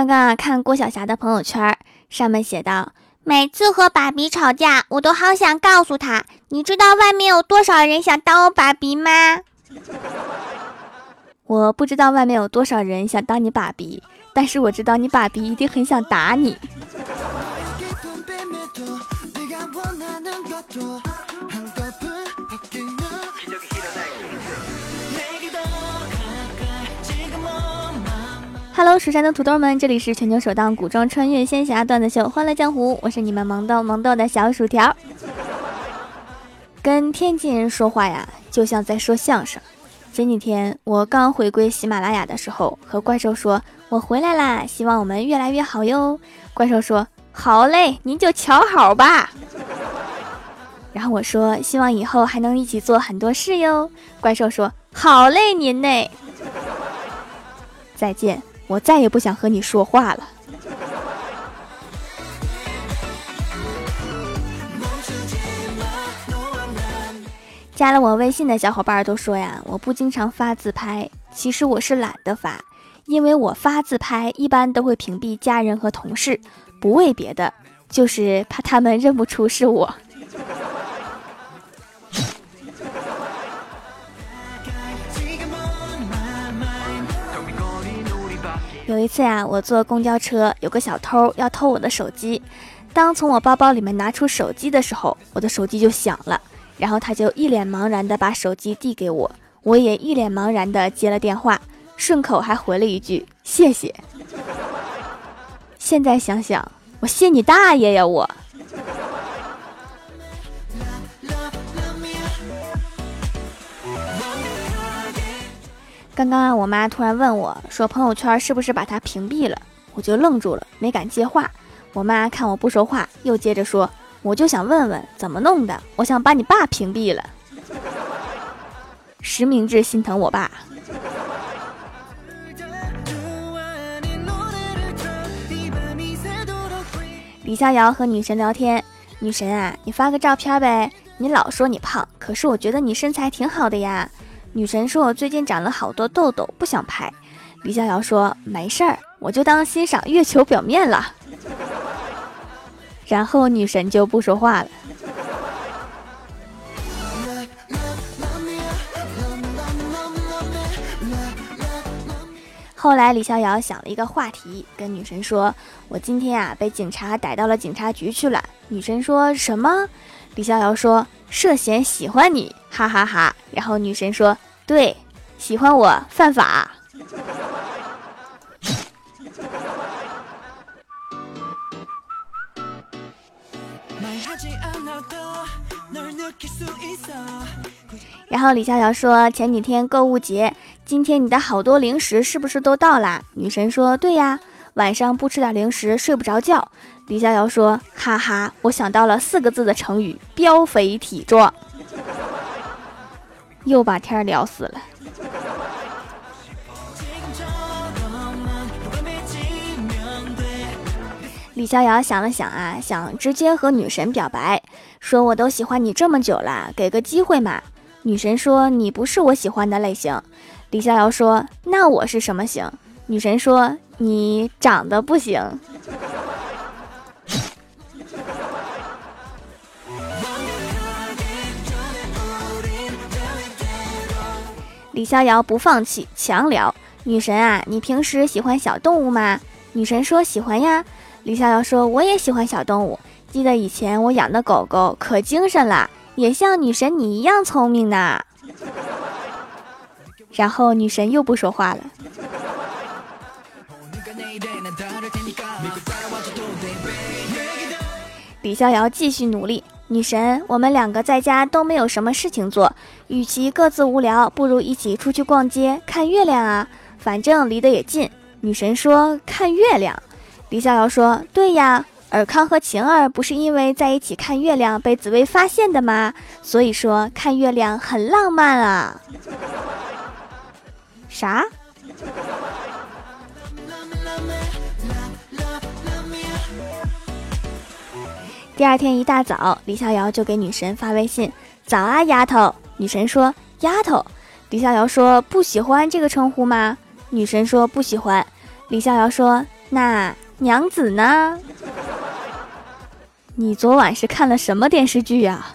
刚刚啊，看郭晓霞的朋友圈，上面写道：“每次和爸比吵架，我都好想告诉他，你知道外面有多少人想当我爸比吗？” 我不知道外面有多少人想当你爸比，但是我知道你爸比一定很想打你。Hello，蜀山的土豆们，这里是全球首档古装穿越仙侠段子秀《欢乐江湖》，我是你们萌豆萌豆的小薯条。跟天津人说话呀，就像在说相声。前几天我刚回归喜马拉雅的时候，和怪兽说：“我回来啦，希望我们越来越好哟。”怪兽说：“好嘞，您就瞧好吧。”然后我说：“希望以后还能一起做很多事哟。”怪兽说：“好嘞，您呢？”再见。我再也不想和你说话了。加了我微信的小伙伴都说呀，我不经常发自拍，其实我是懒得发，因为我发自拍一般都会屏蔽家人和同事，不为别的，就是怕他们认不出是我。有一次呀，我坐公交车，有个小偷要偷我的手机。当从我包包里面拿出手机的时候，我的手机就响了。然后他就一脸茫然的把手机递给我，我也一脸茫然的接了电话，顺口还回了一句谢谢。现在想想，我谢你大爷呀！我。刚刚，我妈突然问我，说朋友圈是不是把他屏蔽了？我就愣住了，没敢接话。我妈看我不说话，又接着说，我就想问问怎么弄的，我想把你爸屏蔽了。实名制心疼我爸。李逍遥和女神聊天，女神啊，你发个照片呗，你老说你胖，可是我觉得你身材挺好的呀。女神说：“我最近长了好多痘痘，不想拍。”李逍遥说：“没事儿，我就当欣赏月球表面了。”然后女神就不说话了。后来李逍遥想了一个话题，跟女神说：“我今天啊被警察逮到了警察局去了。”女神说什么？李逍遥说：“涉嫌喜欢你。”哈哈哈！然后女神说：“对，喜欢我犯法。”然后李逍遥说：“前几天购物节，今天你的好多零食是不是都到啦？”女神说：“对呀，晚上不吃点零食睡不着觉。”李逍遥说：“哈哈，我想到了四个字的成语‘膘肥体壮’。”又把天聊死了。李逍遥想了想啊，想直接和女神表白，说我都喜欢你这么久了，给个机会嘛。女神说你不是我喜欢的类型。李逍遥说那我是什么型？女神说你长得不行。李逍遥不放弃，强聊。女神啊，你平时喜欢小动物吗？女神说喜欢呀。李逍遥说我也喜欢小动物。记得以前我养的狗狗可精神了，也像女神你一样聪明呢。然后女神又不说话了。李逍遥继续努力。女神，我们两个在家都没有什么事情做，与其各自无聊，不如一起出去逛街看月亮啊！反正离得也近。女神说看月亮，李逍遥说对呀，尔康和晴儿不是因为在一起看月亮被紫薇发现的吗？所以说看月亮很浪漫啊。啥？第二天一大早，李逍遥就给女神发微信：“早啊，丫头。”女神说：“丫头。”李逍遥说：“不喜欢这个称呼吗？”女神说：“不喜欢。”李逍遥说：“那娘子呢？你昨晚是看了什么电视剧呀？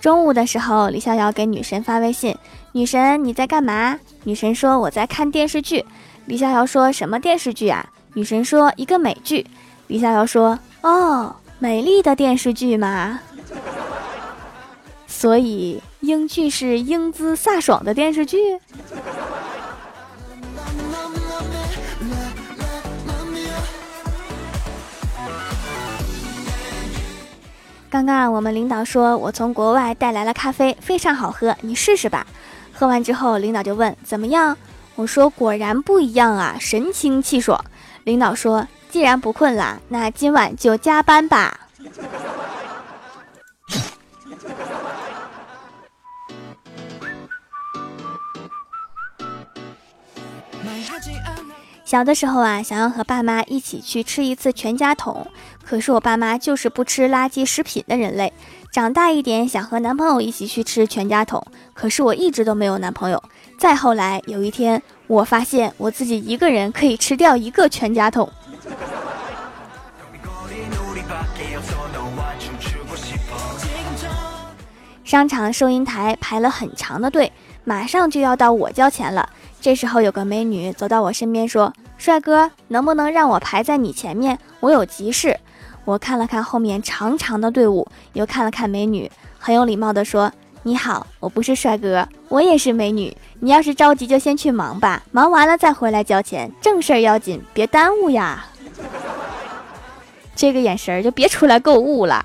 中午的时候，李逍遥给女神发微信：“女神你在干嘛？”女神说：“我在看电视剧。”李逍遥说什么电视剧啊？女神说一个美剧。李逍遥说：“哦，美丽的电视剧嘛。”所以英剧是英姿飒爽的电视剧。刚刚我们领导说，我从国外带来了咖啡，非常好喝，你试试吧。喝完之后，领导就问怎么样？我说果然不一样啊，神清气爽。领导说，既然不困了，那今晚就加班吧。小的时候啊，想要和爸妈一起去吃一次全家桶，可是我爸妈就是不吃垃圾食品的人类。长大一点，想和男朋友一起去吃全家桶，可是我一直都没有男朋友。再后来，有一天，我发现我自己一个人可以吃掉一个全家桶。商场收银台排了很长的队，马上就要到我交钱了。这时候有个美女走到我身边说：“帅哥，能不能让我排在你前面？我有急事。”我看了看后面长长的队伍，又看了看美女，很有礼貌地说：“你好，我不是帅哥，我也是美女。你要是着急，就先去忙吧，忙完了再回来交钱，正事儿要紧，别耽误呀。”这个眼神就别出来购物了。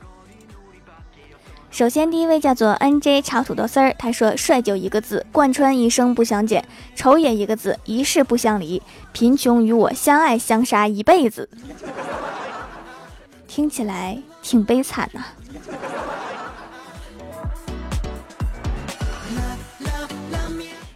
首先，第一位叫做 N J 炒土豆丝儿，他说：“帅就一个字，贯穿一生不相见；丑也一个字，一世不相离。贫穷与我相爱相杀一辈子。”听起来挺悲惨呐。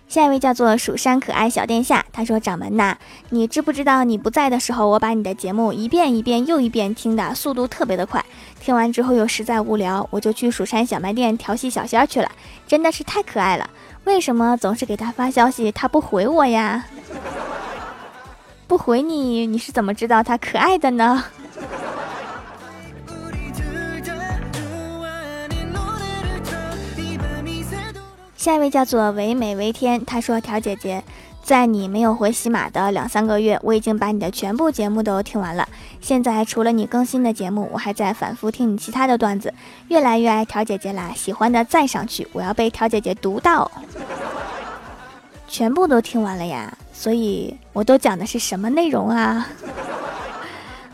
下一位叫做蜀山可爱小殿下，他说：“掌门呐，你知不知道你不在的时候，我把你的节目一遍一遍又一遍听的速度特别的快。听完之后又实在无聊，我就去蜀山小卖店调戏小仙儿去了，真的是太可爱了。为什么总是给他发消息，他不回我呀？不回你，你是怎么知道他可爱的呢？” 下一位叫做唯美唯天，他说：“条姐姐，在你没有回喜马的两三个月，我已经把你的全部节目都听完了。现在除了你更新的节目，我还在反复听你其他的段子，越来越爱条姐姐啦！喜欢的赞上去，我要被条姐姐读到。全部都听完了呀，所以我都讲的是什么内容啊？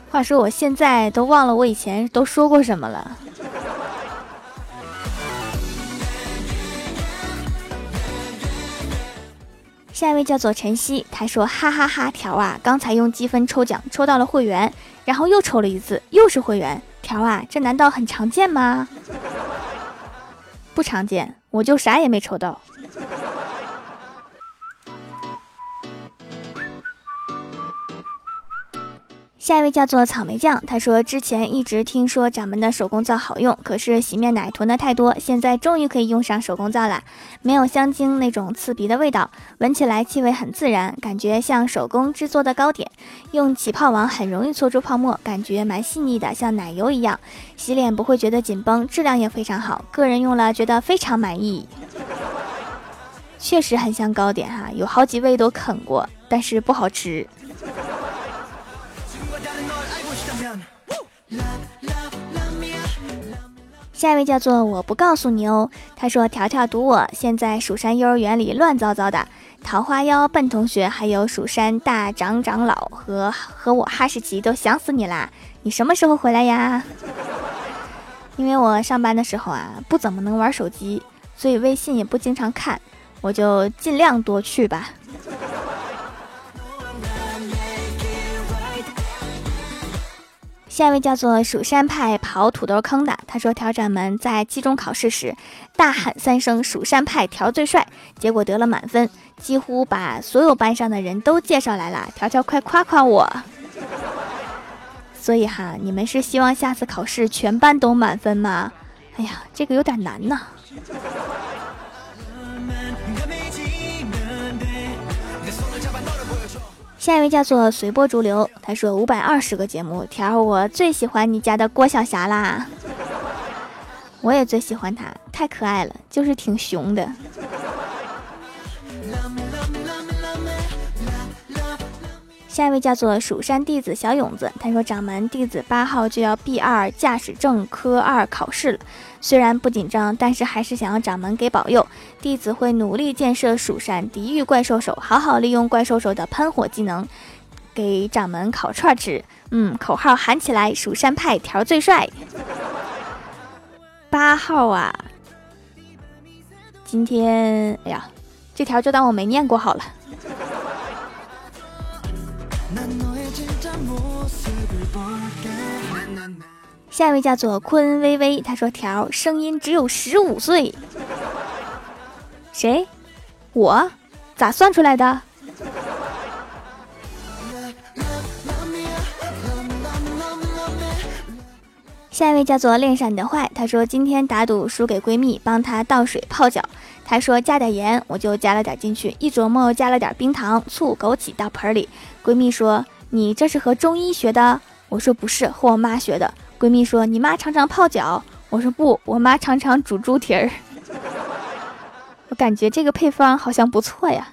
话说我现在都忘了我以前都说过什么了。”下一位叫做晨曦，他说：“哈哈哈，条啊，刚才用积分抽奖抽到了会员，然后又抽了一次，又是会员。条啊，这难道很常见吗？不常见，我就啥也没抽到。”下一位叫做草莓酱，他说之前一直听说掌门的手工皂好用，可是洗面奶囤的太多，现在终于可以用上手工皂了，没有香精那种刺鼻的味道，闻起来气味很自然，感觉像手工制作的糕点，用起泡网很容易搓出泡沫，感觉蛮细腻的，像奶油一样，洗脸不会觉得紧绷，质量也非常好，个人用了觉得非常满意，确实很像糕点哈，有好几位都啃过，但是不好吃。下一位叫做我不告诉你哦，他说条条赌我，现在蜀山幼儿园里乱糟糟的，桃花妖笨同学，还有蜀山大长长老和和我哈士奇都想死你啦！你什么时候回来呀？因为我上班的时候啊，不怎么能玩手机，所以微信也不经常看，我就尽量多去吧。下一位叫做蜀山派刨土豆坑的，他说条掌门在期中考试时大喊三声“蜀山派条最帅”，结果得了满分，几乎把所有班上的人都介绍来了。条条快夸夸我！所以哈，你们是希望下次考试全班都满分吗？哎呀，这个有点难呐。下一位叫做随波逐流，他说五百二十个节目条，我最喜欢你家的郭晓霞啦，我也最喜欢她，太可爱了，就是挺熊的。下一位叫做蜀山弟子小勇子，他说：“掌门，弟子八号就要 B 二驾驶证科二考试了，虽然不紧张，但是还是想要掌门给保佑。弟子会努力建设蜀山，抵御怪兽手，好好利用怪兽手的喷火技能，给掌门烤串吃。嗯，口号喊起来，蜀山派条最帅。八号啊，今天，哎呀，这条就当我没念过好了。”下一位叫做坤微微，他说：“条声音只有十五岁，谁？我？咋算出来的？”下一位叫做恋上你的坏，他说：“今天打赌输给闺蜜，帮她倒水泡脚。她说加点盐，我就加了点进去。一琢磨，加了点冰糖、醋、枸杞到盆里。闺蜜说：‘你这是和中医学的？’我说：‘不是，和我妈学的。’闺蜜说：“你妈常常泡脚。”我说：“不，我妈常常煮猪蹄儿。” 我感觉这个配方好像不错呀。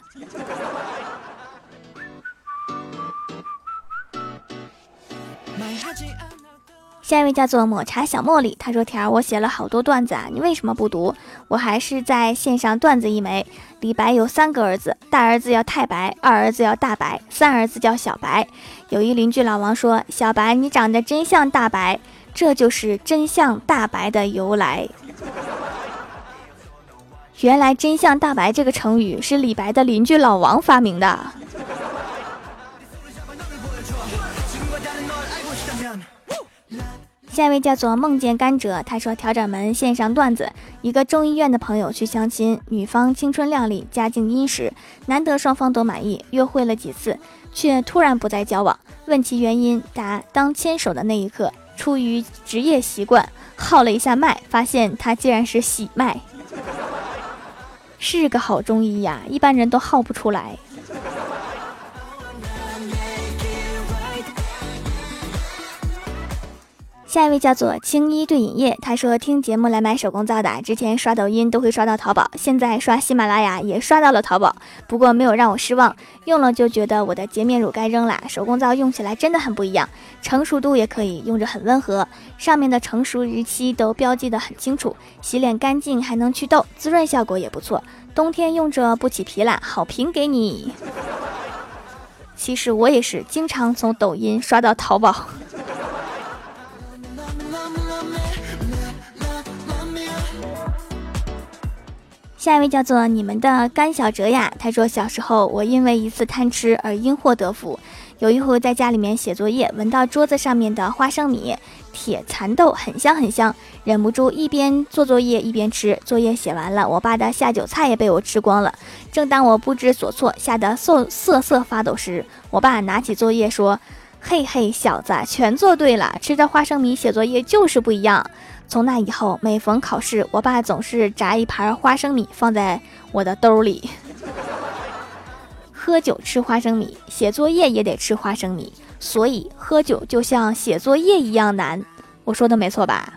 下一位叫做抹茶小茉莉，他说：“条儿，我写了好多段子啊，你为什么不读？我还是在线上段子一枚。李白有三个儿子，大儿子叫太白，二儿子叫大白，三儿子叫小白。有一邻居老王说：‘小白，你长得真像大白。’”这就是真相大白的由来。原来“真相大白”这个成语是李白的邻居老王发明的。下一位叫做梦见甘蔗，他说：“调掌门线上段子，一个中医院的朋友去相亲，女方青春靓丽，家境殷实，难得双方都满意，约会了几次，却突然不再交往。问其原因，答：当牵手的那一刻。”出于职业习惯，号了一下脉，发现他竟然是喜脉，是个好中医呀，一般人都号不出来。下一位叫做青衣对影业，他说听节目来买手工皂的，之前刷抖音都会刷到淘宝，现在刷喜马拉雅也刷到了淘宝，不过没有让我失望，用了就觉得我的洁面乳该扔了。手工皂用起来真的很不一样，成熟度也可以，用着很温和，上面的成熟日期都标记得很清楚，洗脸干净还能祛痘，滋润效果也不错，冬天用着不起皮懒，好评给你。其实我也是经常从抖音刷到淘宝。下一位叫做你们的甘小哲呀，他说小时候我因为一次贪吃而因祸得福。有一回在家里面写作业，闻到桌子上面的花生米、铁蚕豆很香很香，忍不住一边做作业一边吃。作业写完了，我爸的下酒菜也被我吃光了。正当我不知所措，吓得瑟瑟瑟发抖时，我爸拿起作业说：“嘿嘿，小子，全做对了，吃着花生米写作业就是不一样。”从那以后，每逢考试，我爸总是炸一盘花生米放在我的兜里。喝酒吃花生米，写作业也得吃花生米，所以喝酒就像写作业一样难。我说的没错吧？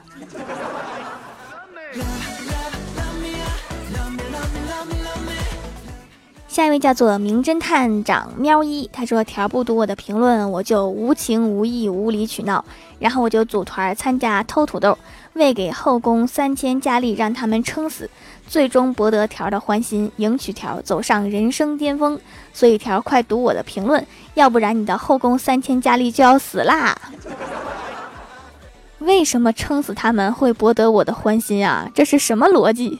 下一位叫做名侦探长喵一，他说：“条不读我的评论，我就无情无义、无理取闹，然后我就组团参加偷土豆。”为给后宫三千佳丽让他们撑死，最终博得条的欢心，迎娶条走上人生巅峰。所以条快读我的评论，要不然你的后宫三千佳丽就要死啦！为什么撑死他们会博得我的欢心啊？这是什么逻辑？